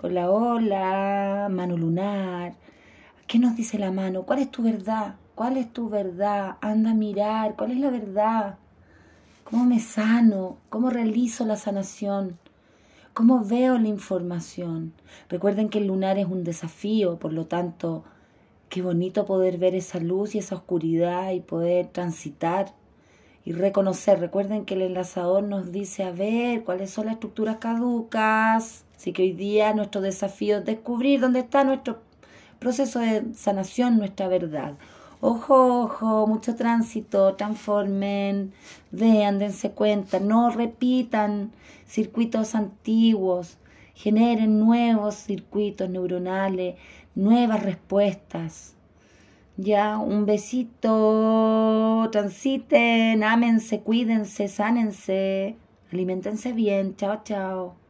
con la ola, mano lunar. ¿Qué nos dice la mano? ¿Cuál es tu verdad? ¿Cuál es tu verdad? Anda a mirar, ¿cuál es la verdad? ¿Cómo me sano? ¿Cómo realizo la sanación? ¿Cómo veo la información? Recuerden que el lunar es un desafío, por lo tanto, qué bonito poder ver esa luz y esa oscuridad y poder transitar y reconocer. Recuerden que el enlazador nos dice, a ver, cuáles son las estructuras caducas. Así que hoy día nuestro desafío es descubrir dónde está nuestro proceso de sanación, nuestra verdad. Ojo, ojo, mucho tránsito, transformen, vean, dense cuenta, no repitan circuitos antiguos, generen nuevos circuitos neuronales, nuevas respuestas. Ya, un besito, transiten, ámense, cuídense, sánense, alimentense bien, chao, chao.